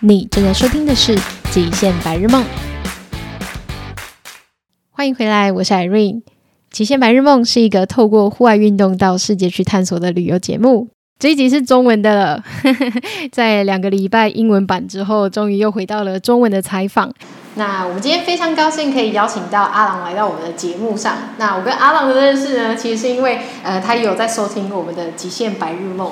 你正在收听的是《极限白日梦》，欢迎回来，我是 Irene。《极限白日梦》是一个透过户外运动到世界去探索的旅游节目。这一集是中文的了，在两个礼拜英文版之后，终于又回到了中文的采访。那我们今天非常高兴可以邀请到阿郎来到我们的节目上。那我跟阿郎的认识呢，其实是因为呃，他有在收听我们的《极限白日梦》。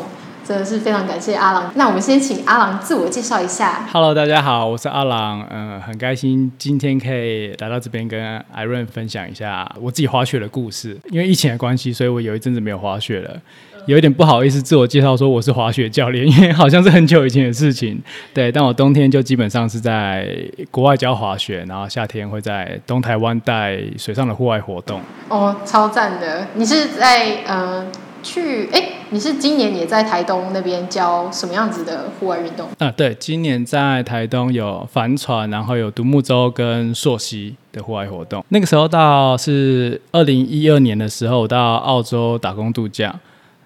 真的是非常感谢阿郎。那我们先请阿郎自我介绍一下。Hello，大家好，我是阿郎。嗯、呃，很开心今天可以来到这边跟 Irene 分享一下我自己滑雪的故事。因为疫情的关系，所以我有一阵子没有滑雪了，有一点不好意思自我介绍说我是滑雪教练，因为好像是很久以前的事情。对，但我冬天就基本上是在国外教滑雪，然后夏天会在东台湾带水上的户外活动。哦，超赞的！你是在呃？去哎，你是今年也在台东那边教什么样子的户外运动？啊，对，今年在台东有帆船，然后有独木舟跟溯溪的户外活动。那个时候到是二零一二年的时候到澳洲打工度假，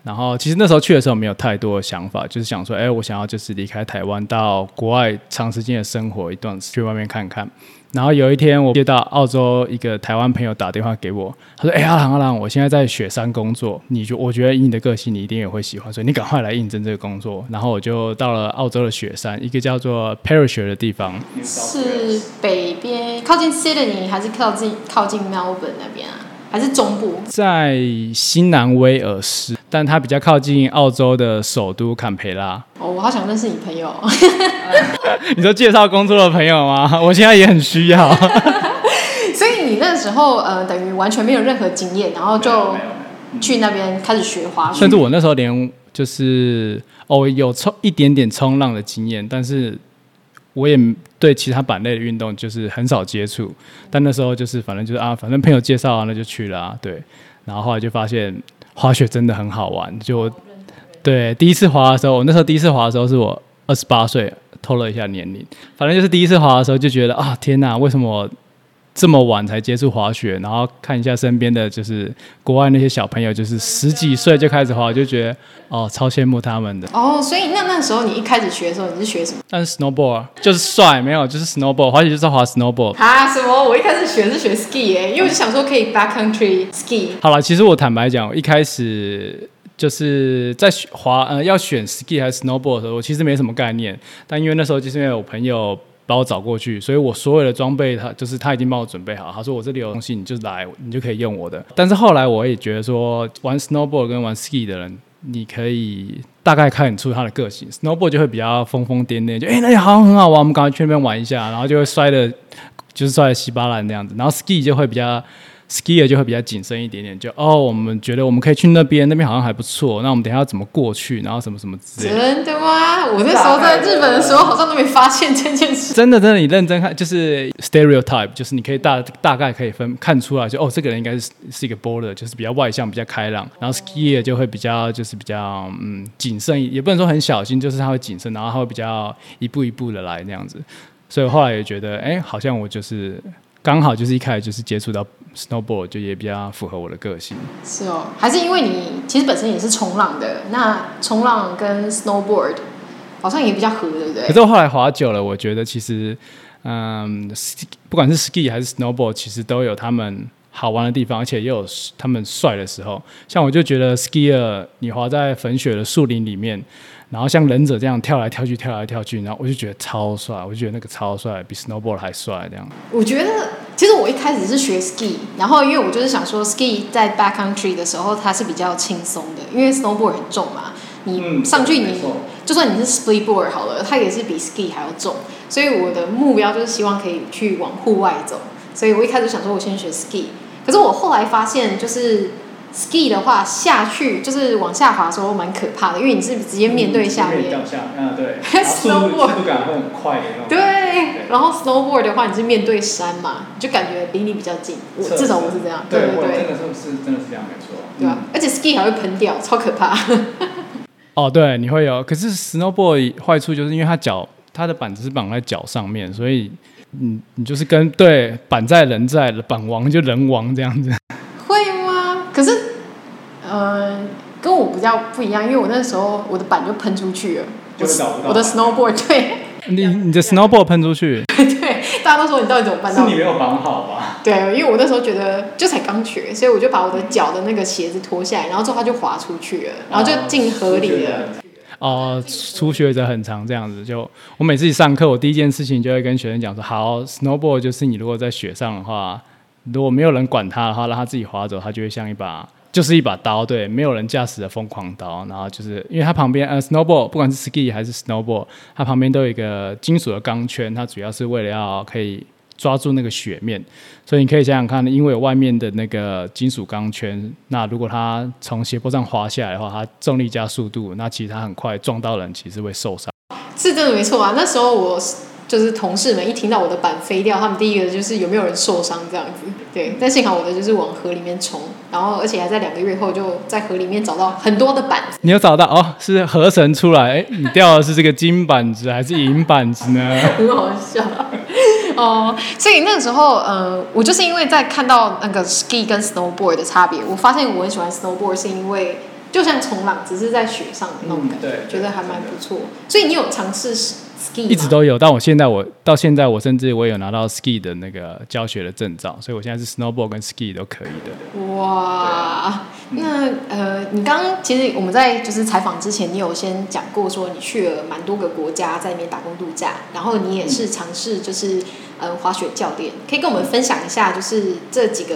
然后其实那时候去的时候没有太多的想法，就是想说，哎，我想要就是离开台湾到国外长时间的生活一段，去外面看看。然后有一天，我接到澳洲一个台湾朋友打电话给我，他说：“哎，阿郎阿郎，我现在在雪山工作，你就我觉得以你的个性，你一定也会喜欢，所以你赶快来应征这个工作。”然后我就到了澳洲的雪山，一个叫做 Perisher 的地方，是北边靠近 Sydney 还是靠近靠近 Melbourne 那边啊？还是中部？在新南威尔士，但它比较靠近澳洲的首都坎培拉。哦，我好想认识你朋友。你说介绍工作的朋友吗？我现在也很需要。所以你那时候呃，等于完全没有任何经验，然后就去那边开始学滑雪。甚至我那时候连就是哦，有冲一点点冲浪的经验，但是。我也对其他板类的运动就是很少接触，但那时候就是反正就是啊，反正朋友介绍啊，那就去了啊，对。然后后来就发现滑雪真的很好玩，就对第一次滑的时候，我那时候第一次滑的时候是我二十八岁，偷了一下年龄，反正就是第一次滑的时候就觉得啊，天哪，为什么？这么晚才接触滑雪，然后看一下身边的就是国外那些小朋友，就是十几岁就开始滑，就觉得哦，超羡慕他们的。哦，所以那那时候你一开始学的时候，你是学什么？但是 snowboard 就是帅，没有就是 snowboard，滑雪就是滑 snowboard。啊，什么？我一开始学是学 ski 哎，因为我就想说可以 backcountry ski。好了，其实我坦白讲，我一开始就是在滑呃要选 ski 还是 snowboard 的时候，我其实没什么概念，但因为那时候就是因为我朋友。把我找过去，所以我所有的装备，他就是他已经帮我准备好。他说我这里有东西，你就来，你就可以用我的。但是后来我也觉得说，玩 snowboard 跟玩 ski 的人，你可以大概看出他的个性。snowboard 就会比较疯疯癫癫，就哎、那里好像很好玩，我们赶快去那边玩一下，然后就会摔的，就是摔的稀巴烂那样子。然后 ski 就会比较。Skier 就会比较谨慎一点点，就哦，我们觉得我们可以去那边，那边好像还不错。那我们等下要怎么过去？然后什么什么之类的。真的吗？我那时候在日本的时候，好像都没发现这件事。真的，真的，你认真看，就是 stereotype，就是你可以大大概可以分看出来就，就哦，这个人应该是是一个 boulder，就是比较外向、比较开朗。然后 skier 就会比较就是比较嗯谨慎，也不能说很小心，就是他会谨慎，然后他会比较一步一步的来那样子。所以后来也觉得，哎，好像我就是。刚好就是一开始就是接触到 snowboard，就也比较符合我的个性。是哦，还是因为你其实本身也是冲浪的，那冲浪跟 snowboard 好像也比较合，对不对？可是我后来滑久了，我觉得其实，嗯，不管是 ski 还是 snowboard，其实都有他们好玩的地方，而且也有他们帅的时候。像我就觉得 skier，你滑在粉雪的树林里面。然后像忍者这样跳来跳去，跳来跳去，然后我就觉得超帅，我就觉得那个超帅，比 snowboard 还帅这样。我觉得其实我一开始是学 ski，然后因为我就是想说 ski 在 backcountry 的时候它是比较轻松的，因为 snowboard 很重嘛，你上去你、嗯、就算你是 splitboard 好了，它也是比 ski 还要重，所以我的目标就是希望可以去往户外走，所以我一开始想说我先学 ski，可是我后来发现就是。Ski 的话下去就是往下滑的时候蛮可怕的，因为你是直接面对下面。掉下，啊对。snowboard 速度感会很快的那种。对，然后 snowboard 的话你是面对山嘛，就感觉离你比较近。我至少我是这样。对对对。真的是是真的是这样没错。对啊，而且 ski 还会喷掉，超可怕。哦，对，你会有。可是 snowboard 坏处就是因为它脚，它的板子是绑在脚上面，所以你你就是跟对板在人在，板亡就人亡这样子。可是，呃，跟我比较不一样，因为我那时候我的板就喷出去了，我我的 snowboard 对，你你的 snowboard 喷出去？对，大家都说你到底怎么办到？是你没有绑好吧？对，因为我那时候觉得就才刚学，所以我就把我的脚的那个鞋子脱下来，然后之后它就滑出去了，然后就进河里了。哦，初学者很长这样子，就我每次一上课，我第一件事情就会跟学生讲说：好，snowboard 就是你如果在雪上的话，如果没有人管它的话，让它自己滑走，它就会像一把。就是一把刀，对，没有人驾驶的疯狂刀。然后就是因为它旁边，呃，snowboard 不管是 ski 还是 snowboard，它旁边都有一个金属的钢圈，它主要是为了要可以抓住那个雪面。所以你可以想想看，因为有外面的那个金属钢圈，那如果它从斜坡上滑下来的话，它重力加速度，那其实它很快撞到人，其实会受伤。是真的没错啊，那时候我。就是同事们一听到我的板飞掉，他们第一个就是有没有人受伤这样子。对，但幸好我的就是往河里面冲，然后而且还在两个月后就在河里面找到很多的板子。你有找到哦？是河神出来？哎，你掉的是这个金板子还是银板子呢？很好笑哦。所以那个时候，呃，我就是因为在看到那个 ski 跟 snowboard 的差别，我发现我很喜欢 snowboard，是因为就像冲浪，只是在雪上的那种感觉，嗯、觉得还蛮不错。所以你有尝试？一直都有，但我现在我到现在我甚至我有拿到 ski 的那个教学的证照，所以我现在是 snowboard 跟 ski 都可以的。哇，那呃，你刚刚其实我们在就是采访之前，你有先讲过说你去了蛮多个国家在那边打工度假，然后你也是尝试就是呃滑雪教练，可以跟我们分享一下就是这几个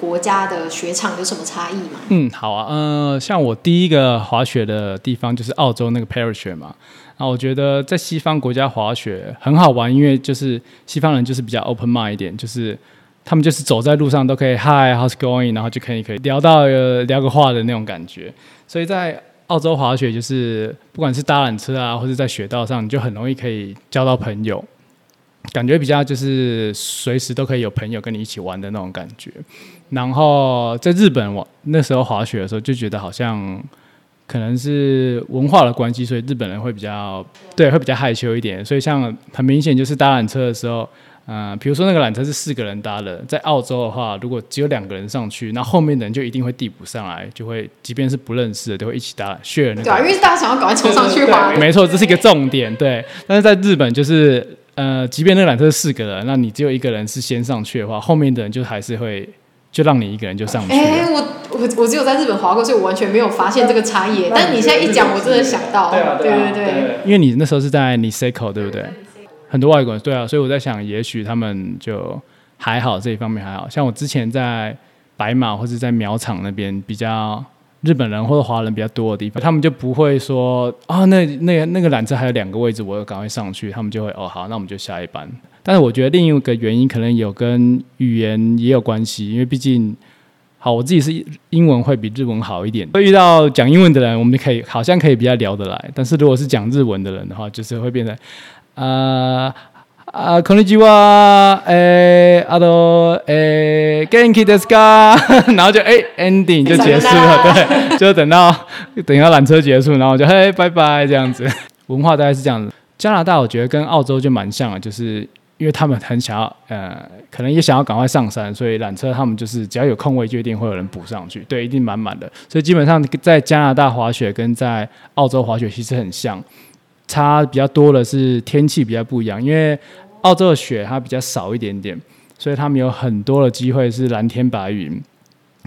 国家的雪场有什么差异吗？嗯，好啊，呃，像我第一个滑雪的地方就是澳洲那个 Perth 雪嘛。啊，我觉得在西方国家滑雪很好玩，因为就是西方人就是比较 open mind 一点，就是他们就是走在路上都可以 Hi，how's going，然后就可以可以聊到呃聊个话的那种感觉。所以在澳洲滑雪，就是不管是搭缆车啊，或者在雪道上，你就很容易可以交到朋友，感觉比较就是随时都可以有朋友跟你一起玩的那种感觉。然后在日本，我那时候滑雪的时候就觉得好像。可能是文化的关系，所以日本人会比较对，会比较害羞一点。所以像很明显就是搭缆车的时候，嗯、呃，比如说那个缆车是四个人搭的，在澳洲的话，如果只有两个人上去，那后面的人就一定会递补上来，就会即便是不认识的都会一起搭 share 那个。对啊，因为大家想要赶快冲上去滑。没错，这是一个重点。对，但是在日本就是呃，即便那个缆车是四个人，那你只有一个人是先上去的话，后面的人就还是会。就让你一个人就上去。哎、欸，我我我只有在日本滑过，所以我完全没有发现这个差异。但是你现在一讲，我真的想到，对啊对对对。因为你那时候是在 Niseko 对不对？很多外国人，对啊，所以我在想，也许他们就还好这一方面还好。像我之前在白马或者在苗场那边，比较日本人或者华人比较多的地方，他们就不会说啊、哦，那那个那个缆车还有两个位置，我要赶快上去。他们就会哦，好，那我们就下一班。但是我觉得另一个原因可能有跟语言也有关系，因为毕竟，好，我自己是英文会比日文好一点。会遇到讲英文的人，我们可以好像可以比较聊得来。但是如果是讲日文的人的话，就是会变成啊啊，こんにちは，诶，あと，诶，元気ですか？然后就诶 ending 就结束了，对，就等到等到缆车结束，然后就嘿拜拜这样子。文化大概是这样子。加拿大我觉得跟澳洲就蛮像的，就是。 因为他们很想要，呃，可能也想要赶快上山，所以缆车他们就是只要有空位就一定会有人补上去，对，一定满满的。所以基本上在加拿大滑雪跟在澳洲滑雪其实很像，差比较多的是天气比较不一样。因为澳洲的雪它比较少一点点，所以他们有很多的机会是蓝天白云，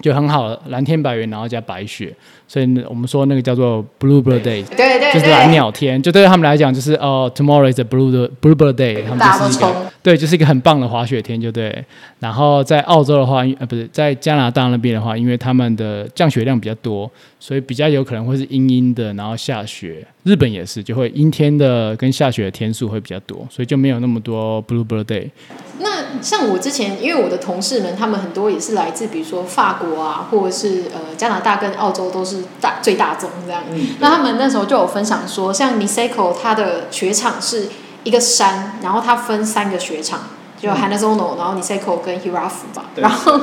就很好，蓝天白云然后加白雪。所以我们说那个叫做 Bluebird Day，对对对，就是蓝鸟天，就对他们来讲就是哦，Tomorrow is a Blue Bluebird Day，他们就是一个对，就是一个很棒的滑雪天，就对。然后在澳洲的话，呃，不是在加拿大那边的话，因为他们的降雪量比较多，所以比较有可能会是阴阴的，然后下雪。日本也是，就会阴天的跟下雪的天数会比较多，所以就没有那么多 Bluebird Day。那像我之前，因为我的同事们，他们很多也是来自，比如说法国啊，或者是呃加拿大跟澳洲都是。大最大宗这样，嗯、那他们那时候就有分享说，像 Niseko 它的雪场是一个山，然后它分三个雪场，就 Hanazono、嗯、然后 Niseko 跟 Hirafu 吧，然后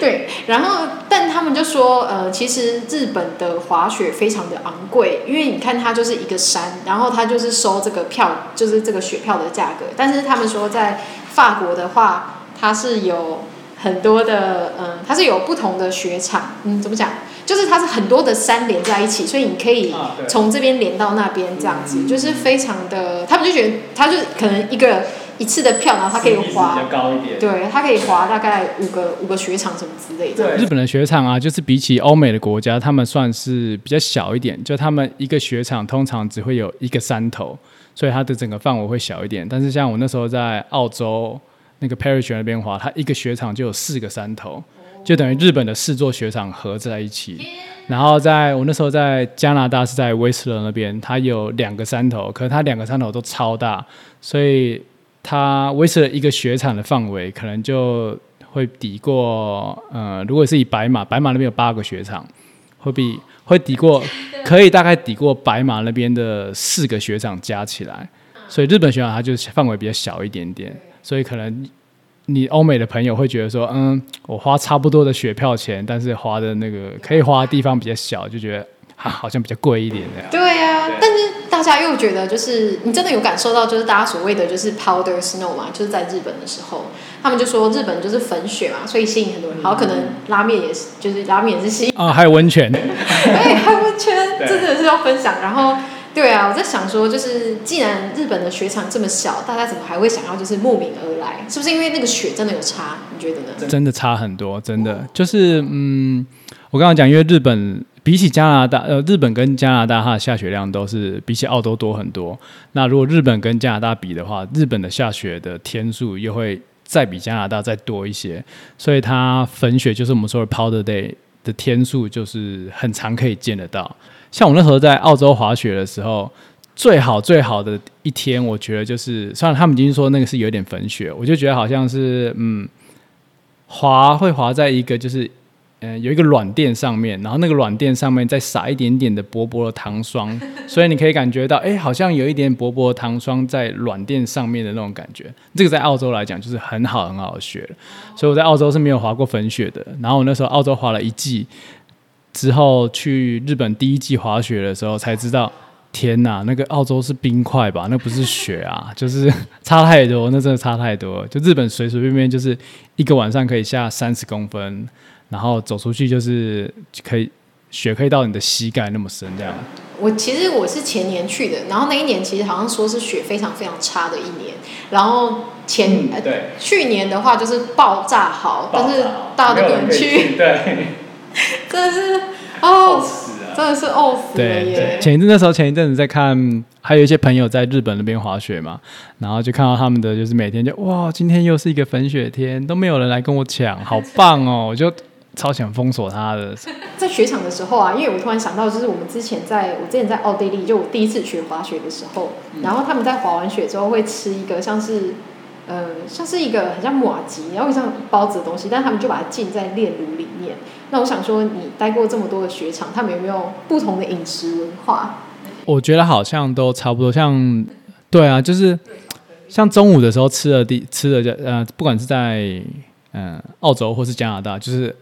对，然后 但他们就说，呃，其实日本的滑雪非常的昂贵，因为你看它就是一个山，然后它就是收这个票，就是这个雪票的价格，但是他们说在法国的话，它是有很多的，嗯、呃，它是有不同的雪场，嗯，怎么讲？就是它是很多的山连在一起，所以你可以从这边连到那边这样子，啊、就是非常的，他们就觉得他就可能一个一次的票，然后他可以滑，高一点对，他可以滑大概五个五个雪场什么之类的。日本的雪场啊，就是比起欧美的国家，他们算是比较小一点，就他们一个雪场通常只会有一个山头。所以它的整个范围会小一点，但是像我那时候在澳洲那个 Parrish 那边滑，它一个雪场就有四个山头，就等于日本的四座雪场合在一起。然后在我那时候在加拿大是在威斯勒那边，它有两个山头，可是它两个山头都超大，所以它威斯勒一个雪场的范围可能就会抵过，呃，如果是以白马，白马那边有八个雪场，会比。会抵过，可以大概抵过白马那边的四个雪场加起来，所以日本雪场它就是范围比较小一点点，所以可能你欧美的朋友会觉得说，嗯，我花差不多的雪票钱，但是花的那个可以花的地方比较小，就觉得。啊，好像比较贵一点的。对呀、啊，但是大家又觉得，就是你真的有感受到，就是大家所谓的就是 powder snow 嘛，就是在日本的时候，他们就说日本就是粉雪嘛，所以吸引很多人。好，可能拉面也是，就是拉面也是吸引。啊，还有温泉。对，还有温泉，真的是要分享。然后，对啊，我在想说，就是既然日本的雪场这么小，大家怎么还会想要就是慕名而来？是不是因为那个雪真的有差？你觉得呢？真的差很多，真的就是嗯，我刚刚讲，因为日本。比起加拿大，呃，日本跟加拿大它的下雪量都是比起澳洲多很多。那如果日本跟加拿大比的话，日本的下雪的天数又会再比加拿大再多一些，所以它粉雪就是我们说的 Powder Day 的天数就是很常可以见得到。像我那时候在澳洲滑雪的时候，最好最好的一天，我觉得就是，虽然他们已经说那个是有点粉雪，我就觉得好像是，嗯，滑会滑在一个就是。嗯，有一个软垫上面，然后那个软垫上面再撒一点点的薄薄的糖霜，所以你可以感觉到，哎，好像有一点薄薄的糖霜在软垫上面的那种感觉。这个在澳洲来讲就是很好很好的雪，所以我在澳洲是没有滑过粉雪的。然后我那时候澳洲滑了一季之后，去日本第一季滑雪的时候才知道，天哪，那个澳洲是冰块吧？那不是雪啊，就是差太多，那真的差太多。就日本随随便便就是一个晚上可以下三十公分。然后走出去就是可以雪可以到你的膝盖那么深这样。我其实我是前年去的，然后那一年其实好像说是雪非常非常差的一年。然后前、嗯、对去年的话就是爆炸好，但是大家都不能去。对，真的是哦，真的是哦死了耶！前一阵那时候前一阵子在看，还有一些朋友在日本那边滑雪嘛，然后就看到他们的就是每天就哇，今天又是一个粉雪天，都没有人来跟我抢，好棒哦！我就。超想封锁他的。在雪场的时候啊，因为我突然想到，就是我们之前在我之前在奥地利，就我第一次学滑雪的时候，然后他们在滑完雪之后会吃一个像是，呃，像是一个很像马吉，然后像包子的东西，但他们就把它浸在炼炉里面。那我想说，你待过这么多的雪场，他们有没有不同的饮食文化？我觉得好像都差不多，像对啊，就是像中午的时候吃的地吃的就呃，不管是在嗯、澳洲或是加拿大，就是。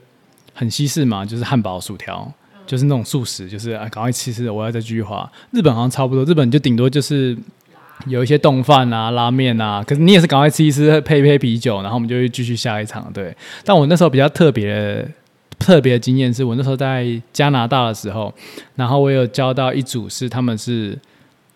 很西式嘛，就是汉堡、薯条，就是那种素食，就是啊，赶快吃吃，我要再继续滑。日本好像差不多，日本就顶多就是有一些冻饭啊、拉面啊，可是你也是赶快吃一吃，配一配啤酒，然后我们就会继续下一场。对，但我那时候比较特别特别的经验是，我那时候在加拿大的时候，然后我有交到一组是他们是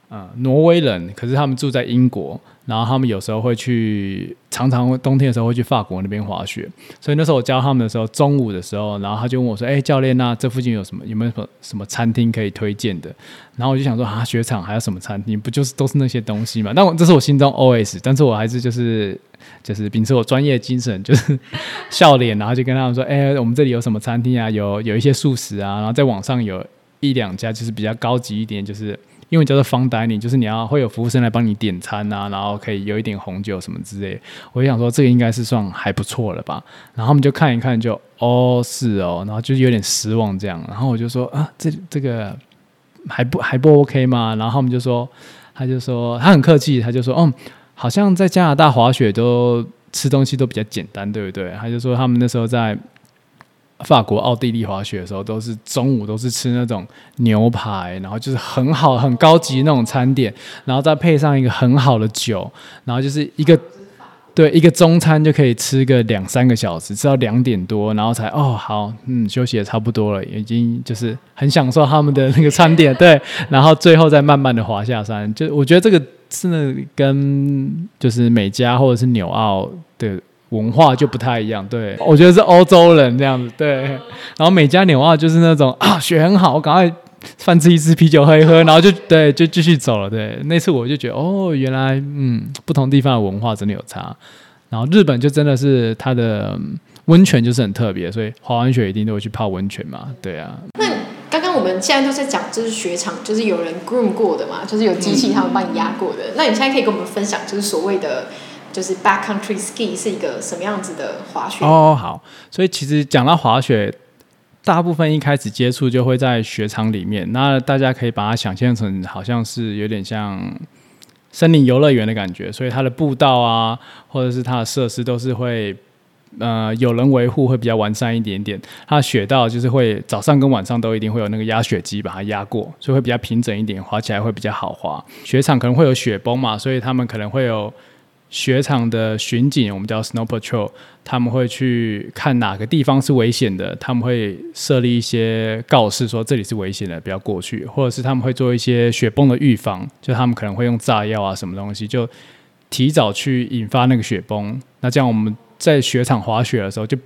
呃挪威人，可是他们住在英国。然后他们有时候会去，常常冬天的时候会去法国那边滑雪。所以那时候我教他们的时候，中午的时候，然后他就问我说：“哎，教练，那这附近有什么？有没有什么什么餐厅可以推荐的？”然后我就想说：“啊，雪场还有什么餐厅？不就是都是那些东西嘛？”但我这是我心中 OS，但是我还是就是就是秉持我专业精神，就是笑脸，然后就跟他们说：“哎，我们这里有什么餐厅啊？有有一些素食啊，然后在网上有一两家就是比较高级一点，就是。”因为叫做 fine dining，就是你要会有服务生来帮你点餐啊，然后可以有一点红酒什么之类。我就想说这个应该是算还不错了吧。然后他们就看一看就，哦是哦，然后就有点失望这样。然后我就说啊，这这个还不还不 OK 吗？然后他们就说，他就说他很客气，他就说嗯，好像在加拿大滑雪都吃东西都比较简单，对不对？他就说他们那时候在。法国、奥地利滑雪的时候，都是中午都是吃那种牛排，然后就是很好、很高级那种餐点，然后再配上一个很好的酒，然后就是一个，对，一个中餐就可以吃个两三个小时，吃到两点多，然后才哦好，嗯，休息也差不多了，已经就是很享受他们的那个餐点，对，然后最后再慢慢的滑下山。就我觉得这个真的跟就是美加或者是纽澳的文化就不太一样，对，我觉得是欧洲人这样子，对，然后美加纽澳就是那种啊雪很好，我赶快。饭吃一吃，啤酒喝一喝，然后就对，就继续走了。对，那次我就觉得，哦，原来嗯，不同地方的文化真的有差。然后日本就真的是它的温泉就是很特别，所以滑完雪一定都会去泡温泉嘛。对啊。那刚刚我们现在都在讲，就是雪场，就是有人 groom 过的嘛，就是有机器他们帮你压过的。嗯。那你现在可以跟我们分享，就是所谓的就是 backcountry ski 是一个什么样子的滑雪？哦，好。所以其实讲到滑雪。大部分一开始接触就会在雪场里面，那大家可以把它想象成好像是有点像森林游乐园的感觉，所以它的步道啊，或者是它的设施都是会呃有人维护，会比较完善一点点。它的雪道就是会早上跟晚上都一定会有那个压雪机把它压过，所以会比较平整一点，滑起来会比较好滑。雪场可能会有雪崩嘛，所以他们可能会有。雪场的巡警，我们叫 Snow Patrol，他们会去看哪个地方是危险的，他们会设立一些告示，说这里是危险的，不要过去，或者是他们会做一些雪崩的预防，就他们可能会用炸药啊什么东西，就提早去引发那个雪崩。那这样我们在雪场滑雪的时候，就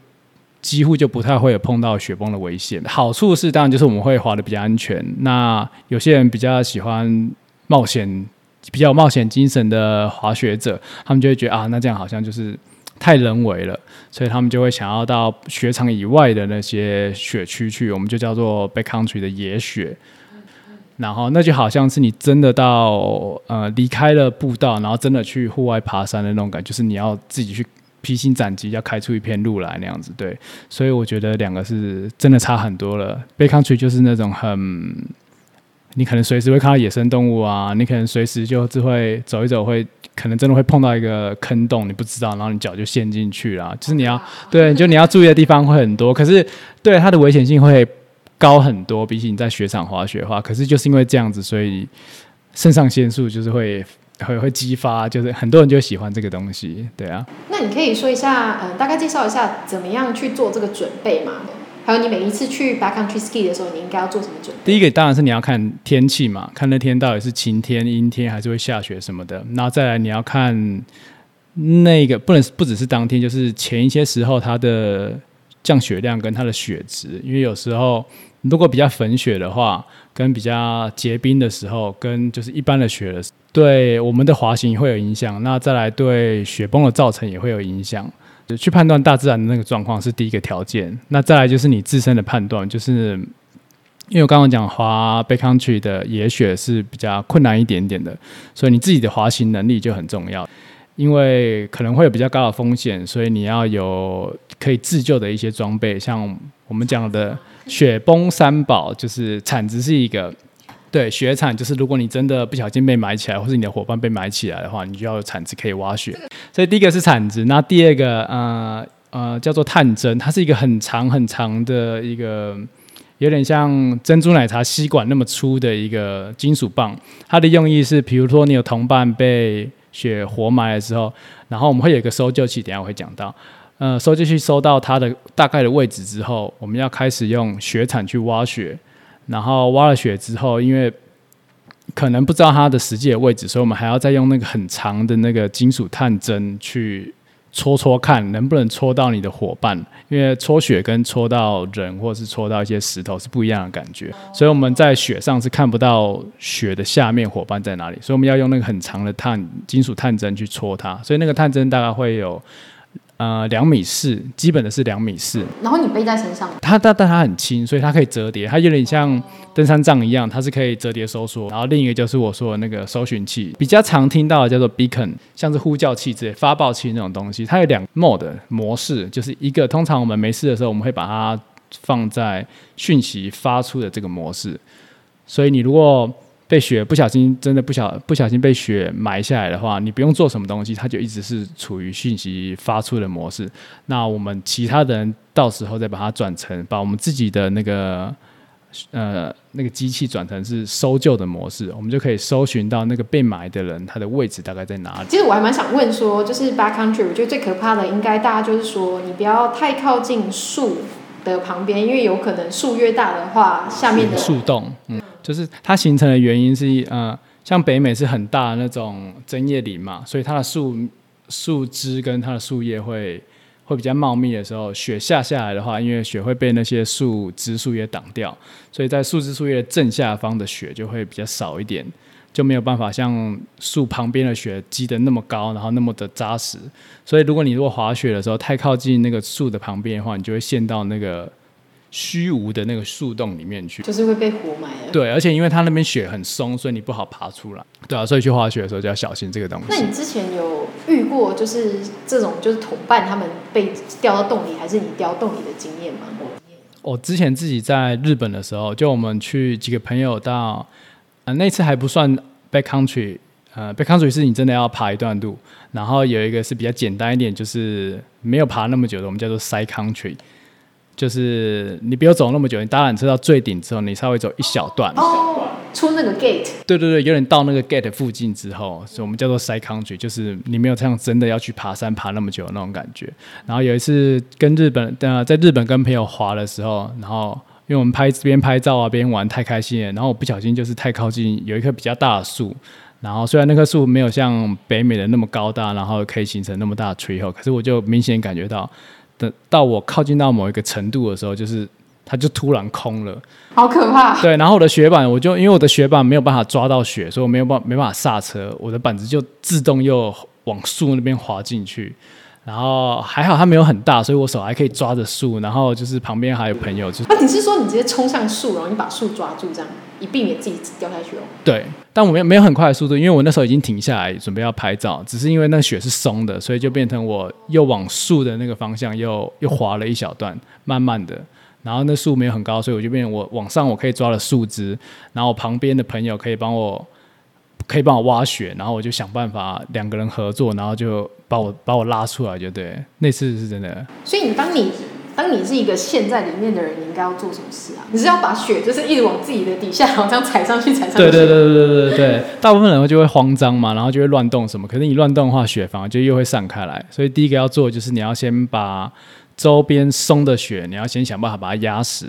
几乎就不太会有碰到雪崩的危险。好处是，当然就是我们会滑得比较安全。那有些人比较喜欢冒险。比较有冒险精神的滑雪者，他们就会觉得啊，那这样好像就是太人为了，所以他们就会想要到雪场以外的那些雪区去，我们就叫做 backcountry 的野雪。然后那就好像是你真的到呃离开了步道，然后真的去户外爬山的那种感觉，就是你要自己去披荆斩棘，要开出一片路来那样子。对，所以我觉得两个是真的差很多了。backcountry 就是那种很。你可能随时会看到野生动物啊，你可能随时就只会走一走，会可能真的会碰到一个坑洞，你不知道，然后你脚就陷进去了。就是你要对，就你要注意的地方会很多，可是对它的危险性会高很多，比起你在雪场滑雪的话。可是就是因为这样子，所以肾上腺素就是会会会激发，就是很多人就喜欢这个东西。对啊，那你可以说一下，呃，大概介绍一下怎么样去做这个准备吗？还有，你每一次去 backcountry ski 的时候，你应该要做什么准备？第一个当然是你要看天气嘛，看那天到底是晴天、阴天，还是会下雪什么的。然后再来，你要看那个不能不只是当天，就是前一些时候它的降雪量跟它的雪质，因为有时候如果比较粉雪的话，跟比较结冰的时候，跟就是一般的雪的，对我们的滑行会有影响。那再来对雪崩的造成也会有影响。去判断大自然的那个状况是第一个条件，那再来就是你自身的判断，就是因为我刚刚讲滑 backcountry 的野雪是比较困难一点点的，所以你自己的滑行能力就很重要，因为可能会有比较高的风险，所以你要有可以自救的一些装备，像我们讲的雪崩三宝，就是铲子是一个。对，雪铲就是如果你真的不小心被埋起来，或是你的伙伴被埋起来的话，你就要有铲子可以挖雪。所以第一个是铲子，那第二个呃呃叫做探针，它是一个很长很长的一个，有点像珍珠奶茶吸管那么粗的一个金属棒。它的用意是，比如说你有同伴被雪活埋的时候，然后我们会有一个搜救器，等下我会讲到。呃，搜救器搜到它的大概的位置之后，我们要开始用雪铲去挖雪。然后挖了雪之后，因为可能不知道它的实际的位置，所以我们还要再用那个很长的那个金属探针去戳戳看，能不能戳到你的伙伴。因为戳雪跟戳到人或是戳到一些石头是不一样的感觉，所以我们在雪上是看不到雪的下面伙伴在哪里，所以我们要用那个很长的探金属探针去戳它。所以那个探针大概会有。呃，两米四，基本的是两米四。然后你背在身上，它但但它很轻，所以它可以折叠，它有点像登山杖一样，它是可以折叠收缩。然后另一个就是我说的那个搜寻器，比较常听到的叫做 beacon，像是呼叫器之类、发报器那种东西。它有两 mode 模式，就是一个通常我们没事的时候，我们会把它放在讯息发出的这个模式。所以你如果被雪不小心，真的不小不小心被雪埋下来的话，你不用做什么东西，它就一直是处于讯息发出的模式。那我们其他的人到时候再把它转成，把我们自己的那个呃那个机器转成是搜救的模式，我们就可以搜寻到那个被埋的人他的位置大概在哪里。其实我还蛮想问说，就是 backcountry，我觉得最可怕的应该大家就是说，你不要太靠近树的旁边，因为有可能树越大的话，下面的树洞，嗯，就是它形成的原因是呃，像北美是很大的那种针叶林嘛，所以它的树树枝跟它的树叶会。会比较茂密的时候，雪下下来的话，因为雪会被那些树枝树叶挡掉，所以在树枝树叶正下方的雪就会比较少一点，就没有办法像树旁边的雪积得那么高，然后那么的扎实。所以如果你如果滑雪的时候太靠近那个树的旁边的话，你就会陷到那个。虚无的那个树洞里面去，就是会被活埋的。对，而且因为它那边雪很松，所以你不好爬出来。对啊，所以去滑雪的时候就要小心这个东西。那你之前有遇过就是这种就是同伴他们被掉到洞里，还是你掉洞里的经验吗？我之前自己在日本的时候，就我们去几个朋友到，呃，那次还不算 backcountry，呃，backcountry 是你真的要爬一段路，然后有一个是比较简单一点，就是没有爬那么久的，我们叫做 side country。就是你不要走那么久，你搭缆车到最顶之后，你稍微走一小段。哦，出那个 gate。对对对，有点到那个 gate 附近之后，所以我们叫做 side country，就是你没有这样真的要去爬山爬那么久的那种感觉。然后有一次跟日本呃，在日本跟朋友滑的时候，然后因为我们拍边拍照啊边玩太开心了，然后我不小心就是太靠近有一棵比较大的树，然后虽然那棵树没有像北美的那么高大，然后可以形成那么大的 tree hole，可是我就明显感觉到。等到我靠近到某一个程度的时候，就是它就突然空了，好可怕。对，然后我的雪板，我就因为我的雪板没有办法抓到雪，所以我没有办没办法刹车，我的板子就自动又往树那边滑进去。然后还好它没有很大，所以我手还可以抓着树。然后就是旁边还有朋友，就那你是说你直接冲向树，然后你把树抓住，这样以避免自己掉下去哦？对，但我没有没有很快的速度，因为我那时候已经停下来准备要拍照，只是因为那雪是松的，所以就变成我又往树的那个方向又又滑了一小段，慢慢的。然后那树没有很高，所以我就变成我往上我可以抓了树枝，然后我旁边的朋友可以帮我。可以帮我挖雪，然后我就想办法两个人合作，然后就把我把我拉出来，就对。那次是真的。所以你当你当你是一个陷在里面的人，你应该要做什么事啊？你是要把雪就是一直往自己的底下，好像踩上去踩上去。对对对对对对对。大部分人就会慌张嘛，然后就会乱动什么。可是你乱动的话，雪反而就又会散开来。所以第一个要做的就是你要先把周边松的雪，你要先想办法把它压实，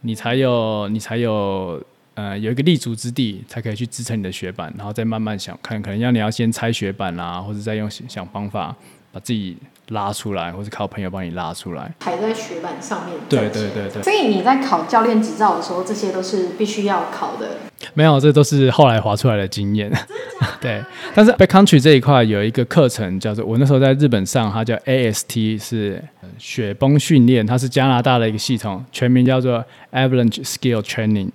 你才有你才有。呃，有一个立足之地，才可以去支撑你的雪板，然后再慢慢想看，可能要你要先拆雪板啊，或者再用想方法把自己拉出来，或者靠朋友帮你拉出来，踩在雪板上面。对对对对。所以你在考教练执照的时候，这些都是必须要考的。没有，这都是后来滑出来的经验。对，但是 backcountry 这一块有一个课程叫做，我那时候在日本上，它叫 AST，是雪崩训练，它是加拿大的一个系统，全名叫做 Avalanche Skill Training。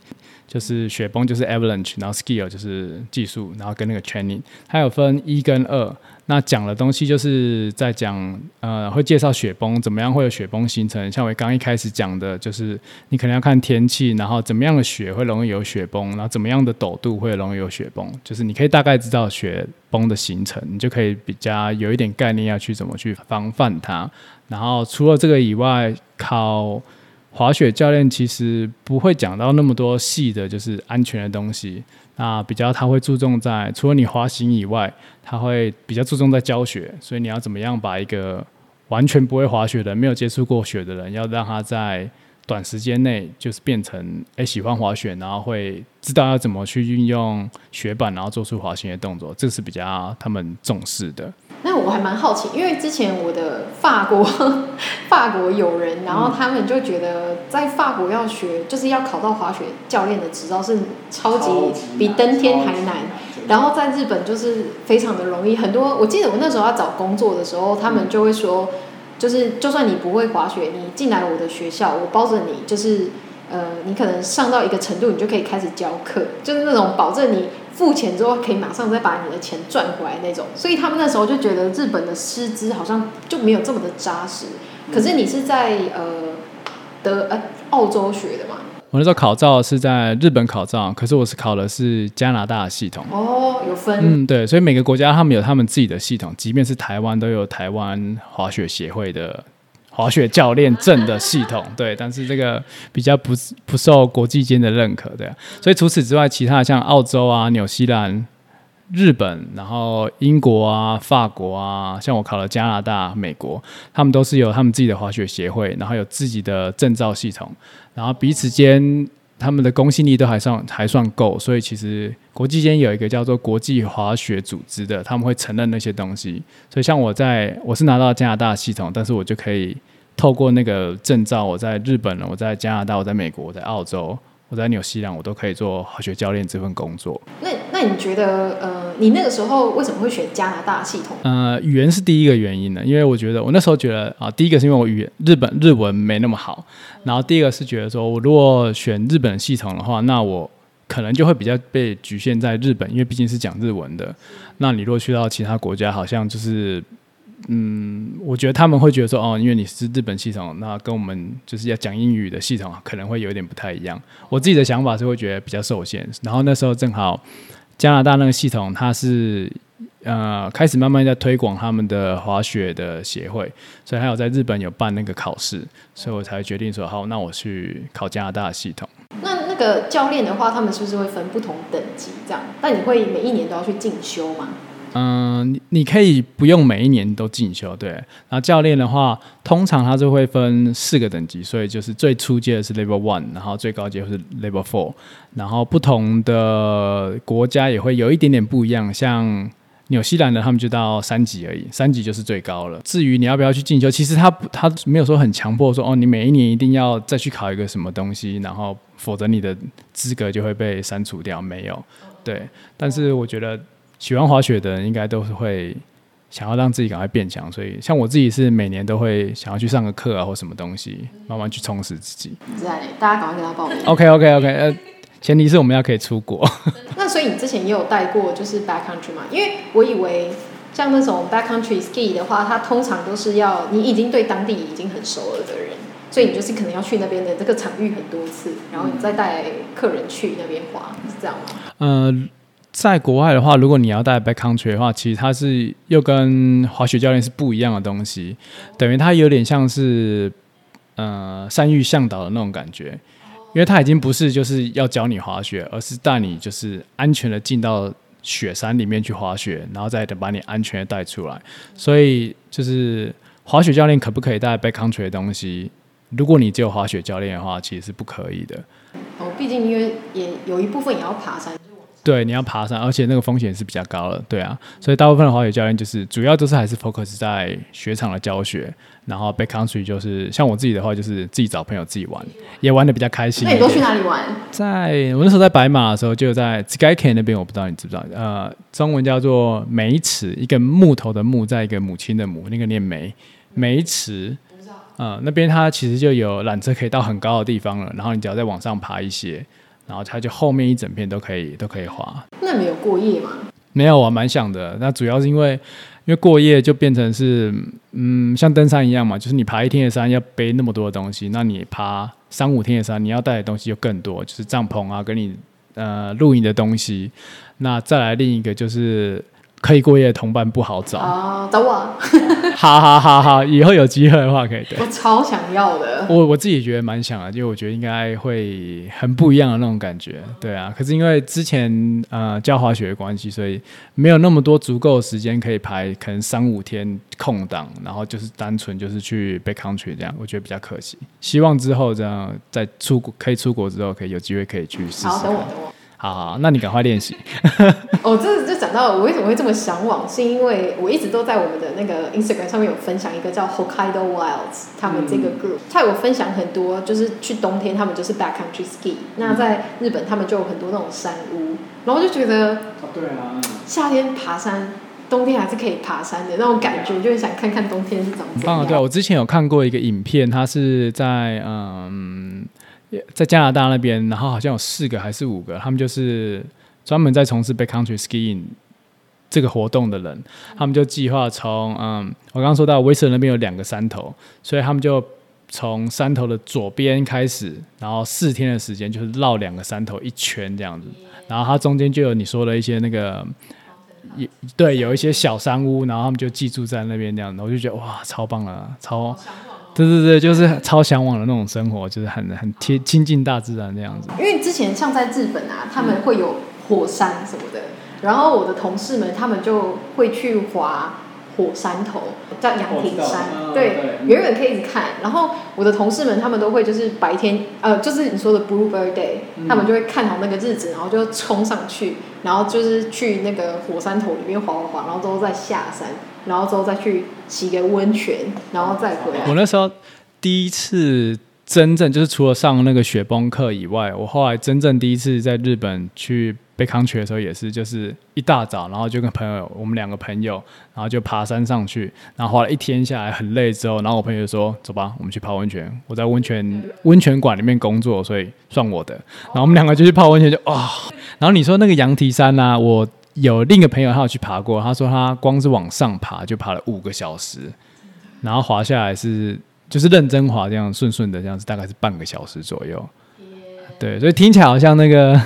就是雪崩就是 avalanche，然后 skill 就是技术，然后跟那个 training，它有分一跟二。那讲的东西就是在讲，呃，会介绍雪崩怎么样会有雪崩形成。像我刚一开始讲的，就是你可能要看天气，然后怎么样的雪会容易有雪崩，然后怎么样的陡度会容易有雪崩，就是你可以大概知道雪崩的形成，你就可以比较有一点概念要去怎么去防范它。然后除了这个以外，考。滑雪教练其实不会讲到那么多细的，就是安全的东西。那比较他会注重在，除了你滑行以外，他会比较注重在教学。所以你要怎么样把一个完全不会滑雪的、没有接触过雪的人，要让他在短时间内就是变成诶喜欢滑雪，然后会知道要怎么去运用雪板，然后做出滑行的动作，这是比较他们重视的。那我还蛮好奇，因为之前我的法国法国友人，然后他们就觉得在法国要学，就是要考到滑雪教练的执照是超级比登天还难，然后在日本就是非常的容易。很多我记得我那时候要找工作的时候，他们就会说，就是就算你不会滑雪，你进来我的学校，我包着你，就是呃，你可能上到一个程度，你就可以开始教课，就是那种保证你。付钱之后可以马上再把你的钱赚回来那种，所以他们那时候就觉得日本的师资好像就没有这么的扎实。可是你是在呃德呃澳洲学的嘛？我那时候考照是在日本考照，可是我是考的是加拿大的系统。哦，有分。嗯，对，所以每个国家他们有他们自己的系统，即便是台湾都有台湾滑雪协会的滑雪教练证的系统，对，但是这个比较不不受国际间的认可，对。所以除此之外，其他像澳洲啊、纽西兰、日本，然后英国啊、法国啊，像我考了加拿大、美国，他们都是有他们自己的滑雪协会，然后有自己的证照系统，然后彼此间。他们的公信力都还算还算够，所以其实国际间有一个叫做国际滑雪组织的，他们会承认那些东西。所以像我在我是拿到加拿大系统，但是我就可以透过那个证照，我在日本，我在加拿大，我在美国，我在澳洲。我在纽西兰，我都可以做滑雪教练这份工作。那那你觉得，呃，你那个时候为什么会选加拿大系统？呃，语言是第一个原因呢，因为我觉得我那时候觉得啊，第一个是因为我语言日本日文没那么好，然后第二个是觉得说我如果选日本系统的话，那我可能就会比较被局限在日本，因为毕竟是讲日文的。那你如果去到其他国家，好像就是。嗯，我觉得他们会觉得说，哦，因为你是日本系统，那跟我们就是要讲英语的系统可能会有点不太一样。我自己的想法是会觉得比较受限。然后那时候正好加拿大那个系统，它是呃开始慢慢在推广他们的滑雪的协会，所以还有在日本有办那个考试，所以我才决定说，好，那我去考加拿大系统。那那个教练的话，他们是不是会分不同等级这样？那你会每一年都要去进修吗？嗯，你你可以不用每一年都进修，对。然后教练的话，通常他就会分四个等级，所以就是最初阶的是 Level One，然后最高阶是 Level Four，然后不同的国家也会有一点点不一样，像纽西兰的他们就到三级而已，三级就是最高了。至于你要不要去进修，其实他他没有说很强迫说哦，你每一年一定要再去考一个什么东西，然后否则你的资格就会被删除掉，没有。对，但是我觉得。喜欢滑雪的人应该都是会想要让自己赶快变强，所以像我自己是每年都会想要去上个课啊，或什么东西，慢慢去充实自己。在，大家赶快跟他报名。OK OK OK，呃，前提是我们要可以出国。那所以你之前也有带过就是 backcountry 嘛？因为我以为像那种 backcountry ski 的话，它通常都是要你已经对当地已经很熟了的人，所以你就是可能要去那边的这个场域很多次，然后你再带客人去那边滑，是这样吗？嗯。在国外的话，如果你要带 backcountry 的话，其实它是又跟滑雪教练是不一样的东西，等于它有点像是呃山域向导的那种感觉，因为它已经不是就是要教你滑雪，而是带你就是安全的进到雪山里面去滑雪，然后再等把你安全的带出来。所以就是滑雪教练可不可以带 backcountry 的东西？如果你只有滑雪教练的话，其实是不可以的。哦，毕竟因为也有一部分也要爬山。对，你要爬山，而且那个风险是比较高的，对啊，所以大部分的滑雪教练就是主要都是还是 focus 在雪场的教学，然后 backcountry 就是像我自己的话，就是自己找朋友自己玩，也玩得比较开心。那你都去哪里玩？在我那时候在白马的时候，就在 s k y c a n 那边，我不知道你知不知道，呃，中文叫做梅池，一个木头的木，在一个母亲的母，那个念梅梅池。不知道。呃，那边它其实就有缆车可以到很高的地方了，然后你只要再往上爬一些。然后它就后面一整片都可以都可以滑。那没有过夜吗？没有，我蛮想的。那主要是因为因为过夜就变成是嗯，像登山一样嘛，就是你爬一天的山要背那么多的东西，那你爬三五天的山，你要带的东西就更多，就是帐篷啊，跟你呃露营的东西。那再来另一个就是。可以过夜的同伴不好找啊，找我。好好好好，以后有机会的话可以。对，我超想要的。我我自己觉得蛮想的，因为我觉得应该会很不一样的那种感觉。对啊，可是因为之前呃教滑雪的关系，所以没有那么多足够的时间可以排，可能三五天空档，然后就是单纯就是去 backcountry 这样，我觉得比较可惜。希望之后这样在出国可以出国之后，可以有机会可以去试试。好，等我等我。好好，那你赶快练习。哦，这就讲到我为什么会这么向往，是因为我一直都在我们的那个 Instagram 上面有分享一个叫 Hokkaido Wilds 他们这个 group，他有分享很多，就是去冬天他们就是 backcountry ski，那在日本他们就有很多那种山屋，然后就觉得，对啊，夏天爬山，冬天还是可以爬山的那种感觉，就是想看看冬天是怎么样。啊，对啊，我之前有看过一个影片，它是在嗯。在加拿大那边，然后好像有四个还是五个，他们就是专门在从事 backcountry skiing 这个活动的人，他们就计划从嗯，我刚刚说到威斯那边有两个山头，所以他们就从山头的左边开始，然后四天的时间就是绕两个山头一圈这样子，然后它中间就有你说的一些那个，也对，有一些小山屋，然后他们就寄住在那边这样子，我就觉得哇，超棒了，超。对对对，就是超向往的那种生活，就是很很贴亲近大自然那样子。因为之前像在日本啊，他们会有火山什么的，然后我的同事们他们就会去滑。火山头叫羊蹄山，哦、对，远远可以一直看。然后我的同事们他们都会就是白天，呃，就是你说的 Bluebird Day，嗯、他们就会看好那个日子，然后就冲上去，然后就是去那个火山头里面滑滑滑，然后之后再下山，然后之后再去洗个温泉，然后再回来。我那时候第一次真正就是除了上那个雪崩课以外，我后来真正第一次在日本去。背康曲的时候也是，就是一大早，然后就跟朋友，我们两个朋友，然后就爬山上去，然后花了一天下来很累之后，然后我朋友就说：“走吧，我们去泡温泉。”我在温泉温泉馆里面工作，所以算我的。然后我们两个就去泡温泉，就啊、哦。然后你说那个羊蹄山呢、啊？我有另一个朋友他有去爬过，他说他光是往上爬就爬了五个小时，然后滑下来是就是认真滑这样顺顺的这样子，大概是半个小时左右。对，所以听起来好像那个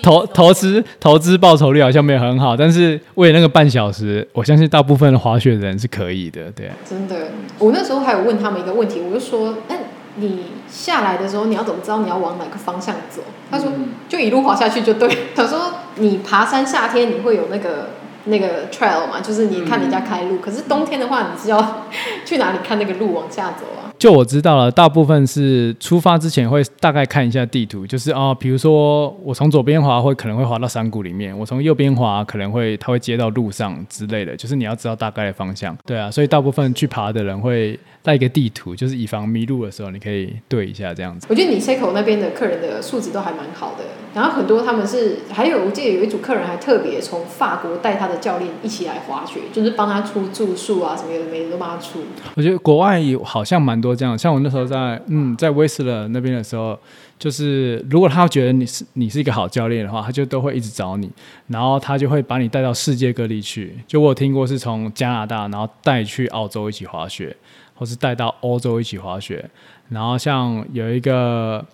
投投资投资报酬率好像没有很好，但是为了那个半小时，我相信大部分的滑雪人是可以的。对，真的，我那时候还有问他们一个问题，我就说：“哎，你下来的时候你要怎么知道你要往哪个方向走？”他说：“就一路滑下去就对。”他说：“你爬山夏天你会有那个那个 trail 嘛，就是你看人家开路，可是冬天的话，你是要去哪里看那个路往下走啊？”就我知道了，大部分是出发之前会大概看一下地图，就是啊，比如说我从左边滑会可能会滑到山谷里面，我从右边滑可能会它会接到路上之类的，就是你要知道大概的方向。对啊，所以大部分去爬的人会带一个地图，就是以防迷路的时候你可以对一下这样子。我觉得你 Niseko 那边的客人的素质都还蛮好的，然后很多他们是还有我记得有一组客人还特别从法国带他的教练一起来滑雪，就是帮他出住宿啊什么的，每人都帮他出。我觉得国外有好像蛮多。这样，像我那时候在嗯，在威斯勒那边的时候，就是如果他觉得你是你是一个好教练的话，他就都会一直找你，然后他就会把你带到世界各地去。就我有听过是从加拿大，然后带去澳洲一起滑雪，或是带到欧洲一起滑雪。然后像有一个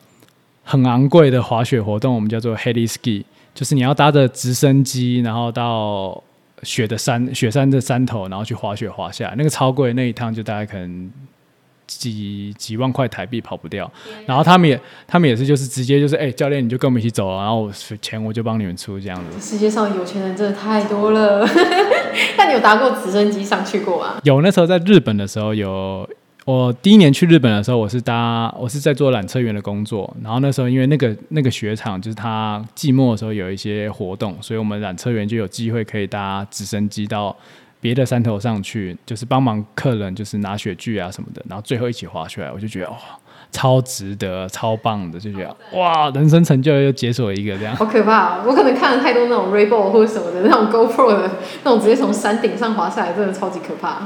很昂贵的滑雪活动，我们叫做 Heli Ski，就是你要搭着直升机，然后到雪的山雪山的山头，然后去滑雪滑下来，那个超贵，那一趟就大概可能。几几万块台币跑不掉，然后他们也他们也是就是直接就是哎、欸、教练你就跟我们一起走，然后我钱我就帮你们出这样子。世界上有钱人真的太多了，那你有搭过直升机上去过吗？有，那时候在日本的时候有，我第一年去日本的时候我是搭我是在做缆车员的工作，然后那时候因为那个那个雪场就是他季末的时候有一些活动，所以我们缆车员就有机会可以搭直升机到。别的山头上去，就是帮忙客人，就是拿雪具啊什么的，然后最后一起滑出来，我就觉得哇，超值得，超棒的，就觉得 哇，人生成就又解锁一个这样。好可怕！我可能看了太多那种 Rainbow 或者什么的那种 GoPro 的那种直接从山顶上滑下来，真的超级可怕。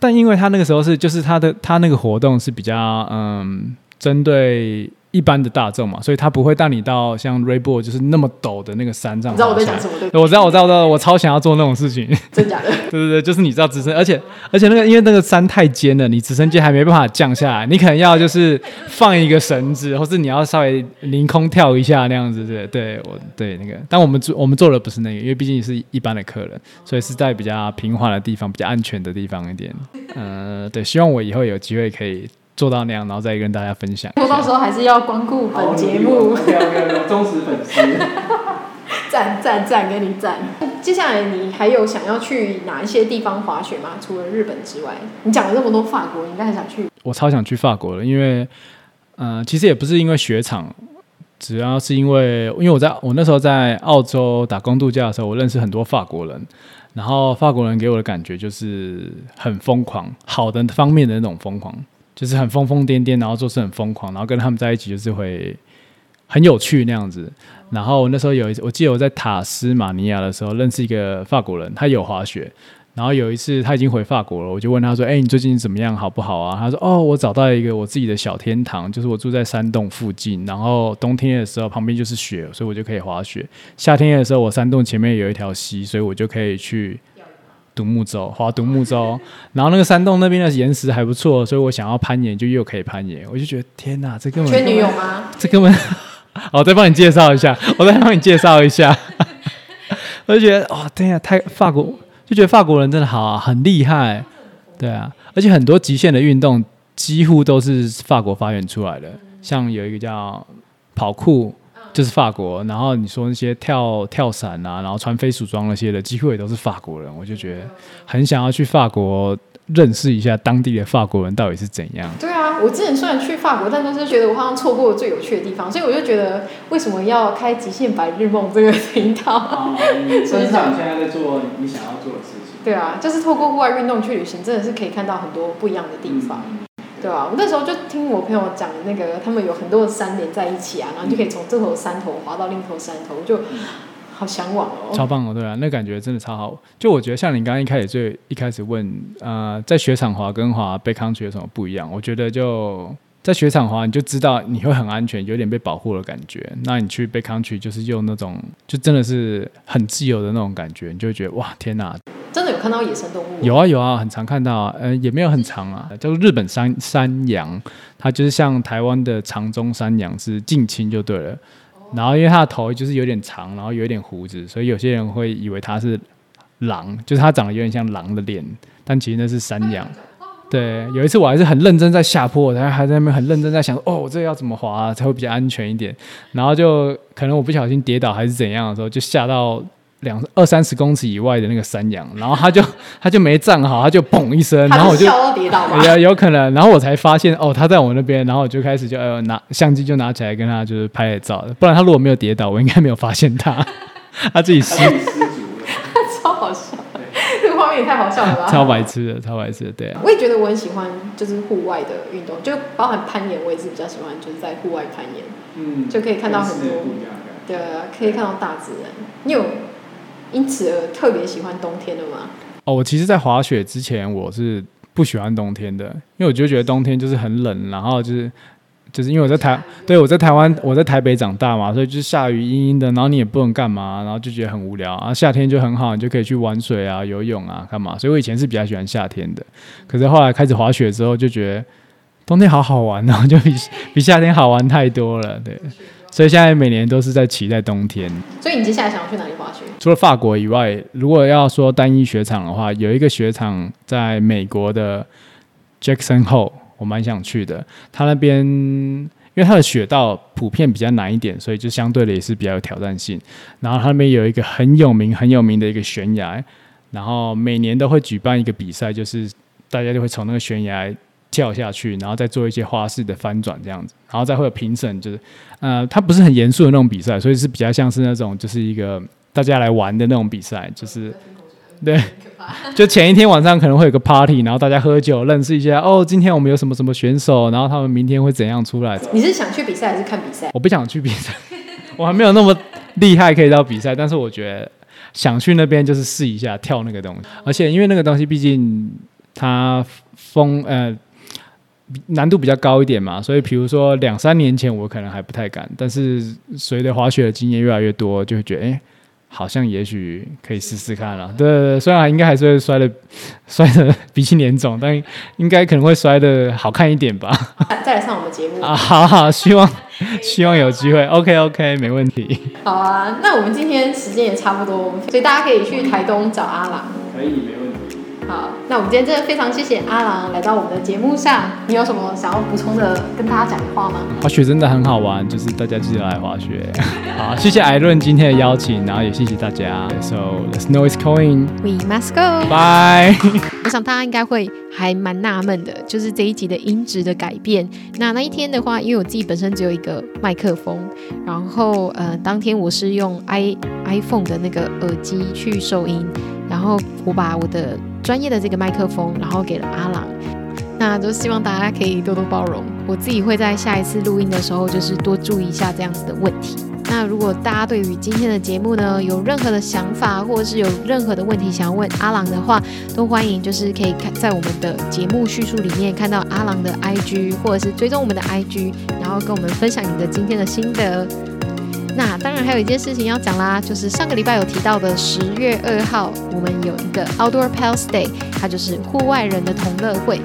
但因为他那个时候是，就是他的他那个活动是比较嗯，针对。一般的大众嘛，所以他不会带你到像 Rainbow 就是那么陡的那个山上。你知道我在讲什么？对，我知道，我知道，我知道，我超想要做那种事情。真假的？对对对，就是你知道直升，而且而且那个因为那个山太尖了，你直升机还没办法降下来，你可能要就是放一个绳子，或是你要稍微凌空跳一下那样子。对，对我对那个，但我们做我们做的不是那个，因为毕竟是一般的客人，所以是在比较平缓的地方，比较安全的地方一点。嗯、呃，对，希望我以后有机会可以。做到那样，然后再跟大家分享。我到时候还是要光顾本节目。没有没有没有，忠实粉丝。赞赞赞，给你赞。接下来你还有想要去哪一些地方滑雪吗？除了日本之外，你讲了那么多法国，你应该很想去。我超想去法国的，因为，嗯、呃，其实也不是因为雪场，主要是因为，因为我在我那时候在澳洲打工度假的时候，我认识很多法国人，然后法国人给我的感觉就是很疯狂，好的方面的那种疯狂。就是很疯疯癫癫，然后做事很疯狂，然后跟他们在一起就是会很有趣那样子。然后那时候有一次，我记得我在塔斯马尼亚的时候认识一个法国人，他有滑雪。然后有一次他已经回法国了，我就问他说：“哎，你最近怎么样？好不好啊？”他说：“哦，我找到一个我自己的小天堂，就是我住在山洞附近，然后冬天的时候旁边就是雪，所以我就可以滑雪。夏天的时候我山洞前面有一条溪，所以我就可以去。”独木舟，划独木舟，然后那个山洞那边的岩石还不错，所以我想要攀岩就又可以攀岩，我就觉得天哪，这根本缺女友吗？这根本，我再帮你介绍一下，我再帮你介绍一下，我就觉得哦，天呀，太法国，就觉得法国人真的好啊，很厉害，对啊，而且很多极限的运动。几乎都是法国发源出来的。像有一个叫跑酷，就是法国。然后你说那些跳跳伞啊，然后穿飞鼠装那些的，几乎也都是法国人。我就觉得很想要去法国。认识一下当地的法国人到底是怎样？对啊，我之前虽然去法国，但都是觉得我好像错过了最有趣的地方，所以我就觉得为什么要开极限白日梦这个频道？啊，你现在在做你想要做的事情。对啊，就是透过户外运动去旅行，真的是可以看到很多不一样的地方。嗯、对啊，我那时候就听我朋友讲那个，他们有很多的山连在一起啊，然后就可以从这头山头滑到另一头山头，就。好向往哦，超棒哦，对啊，那感觉真的超好。就我觉得，像你刚刚一开始最一开始问，呃，在雪场滑跟滑 backcountry 有什么不一样？我觉得就在雪场滑，你就知道你会很安全，有点被保护的感觉。那你去 backcountry 就是用那种，就真的是很自由的那种感觉，你就会觉得哇，天哪！看到野生动物？有啊有啊，很常看到啊，呃，也没有很长啊，叫做日本山山羊，它就是像台湾的长鬃山羊，是近亲就对了。然后因为它的头就是有点长，然后有一点胡子，所以有些人会以为它是狼，就是它长得有点像狼的脸，但其实那是山羊。对，有一次我还是很认真在下坡，然后还在那边很认真在想，哦，我这个要怎么滑啊才会比较安全一点？然后就可能我不小心跌倒还是怎样的时候，就下到。两二三十公尺以外的那个山羊，然后他就他就没站好，他就砰一声，然后我就跌倒嘛，有有可能，然后我才发现哦，他在我那边，然后我就开始就呃拿相机就拿起来跟他就是拍了照，不然他如果没有跌倒，我应该没有发现他，他自己失失足了，超好笑，这个画面也太好笑了吧，超白痴的，超白痴的，对啊，我也觉得我很喜欢就是户外的运动，就包含攀岩，我也是比较喜欢就是在户外攀岩，嗯，就可以看到很多，对啊，可以看到大自然，你有。因此而特别喜欢冬天的吗？哦，我其实，在滑雪之前，我是不喜欢冬天的，因为我就觉得冬天就是很冷，然后就是就是因为我在台，对，我在台湾，我在台北长大嘛，所以就是下雨阴阴的，然后你也不能干嘛，然后就觉得很无聊。啊，夏天就很好，你就可以去玩水啊、游泳啊、干嘛。所以我以前是比较喜欢夏天的，可是后来开始滑雪之后，就觉得冬天好好玩，然后就比比夏天好玩太多了，对。所以现在每年都是在期待冬天。所以你接下来想要去哪里滑雪？除了法国以外，如果要说单一雪场的话，有一个雪场在美国的 Jackson Hole，我蛮想去的。它那边因为它的雪道普遍比较难一点，所以就相对的也是比较有挑战性。然后它那边有一个很有名、很有名的一个悬崖，然后每年都会举办一个比赛，就是大家就会从那个悬崖。跳下去，然后再做一些花式的翻转这样子，然后再会有评审，就是，呃，它不是很严肃的那种比赛，所以是比较像是那种就是一个大家来玩的那种比赛，就是，对，就前一天晚上可能会有个 party，然后大家喝酒认识一下，哦，今天我们有什么什么选手，然后他们明天会怎样出来。你是想去比赛还是看比赛？我不想去比赛，我还没有那么厉害可以到比赛，但是我觉得想去那边就是试一下跳那个东西，而且因为那个东西毕竟它风呃。难度比较高一点嘛，所以比如说两三年前我可能还不太敢，但是随着滑雪的经验越来越多，就会觉得哎、欸，好像也许可以试试看了。对，虽然应该还是会摔的，摔的鼻青脸肿，但应该可能会摔的好看一点吧。再来上我们节目啊，好好，希望 希望有机会。OK OK，没问题。好啊，那我们今天时间也差不多，所以大家可以去台东找阿郎。可以，没问题。好，那我们今天真的非常谢谢阿郎来到我们的节目上。你有什么想要补充的跟大家讲的话吗？滑雪真的很好玩，就是大家记得来滑雪。好，谢谢艾伦今天的邀请，然后也谢谢大家。So the snow is coming, we must go. Bye. 我想大家应该会还蛮纳闷的，就是这一集的音质的改变。那那一天的话，因为我自己本身只有一个麦克风，然后呃，当天我是用 i iPhone 的那个耳机去收音，然后我把我的专业的这个麦克风，然后给了阿郎，那就希望大家可以多多包容。我自己会在下一次录音的时候，就是多注意一下这样子的问题。那如果大家对于今天的节目呢，有任何的想法，或者是有任何的问题想要问阿郎的话，都欢迎就是可以看在我们的节目叙述里面看到阿郎的 IG，或者是追踪我们的 IG，然后跟我们分享你的今天的心得。那当然还有一件事情要讲啦，就是上个礼拜有提到的十月二号，我们有一个 Outdoor Pals Day，它就是户外人的同乐会。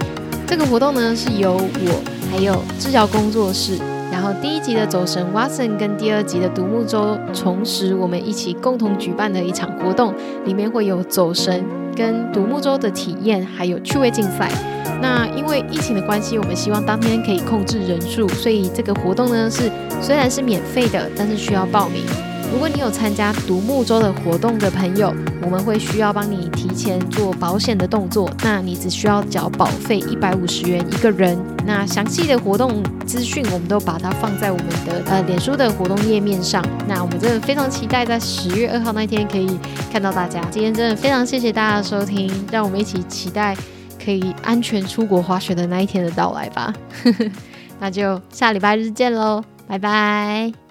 这个活动呢是由我还有治疗工作室，然后第一集的走神 Watson 跟第二集的独木舟重拾，我们一起共同举办的一场活动，里面会有走神跟独木舟的体验，还有趣味竞赛。那因为疫情的关系，我们希望当天可以控制人数，所以这个活动呢是虽然是免费的，但是需要报名。如果你有参加独木舟的活动的朋友，我们会需要帮你提前做保险的动作。那你只需要缴保费一百五十元一个人。那详细的活动资讯，我们都把它放在我们的呃脸书的活动页面上。那我们真的非常期待在十月二号那天可以看到大家。今天真的非常谢谢大家的收听，让我们一起期待可以安全出国滑雪的那一天的到来吧。那就下礼拜日见喽，拜拜。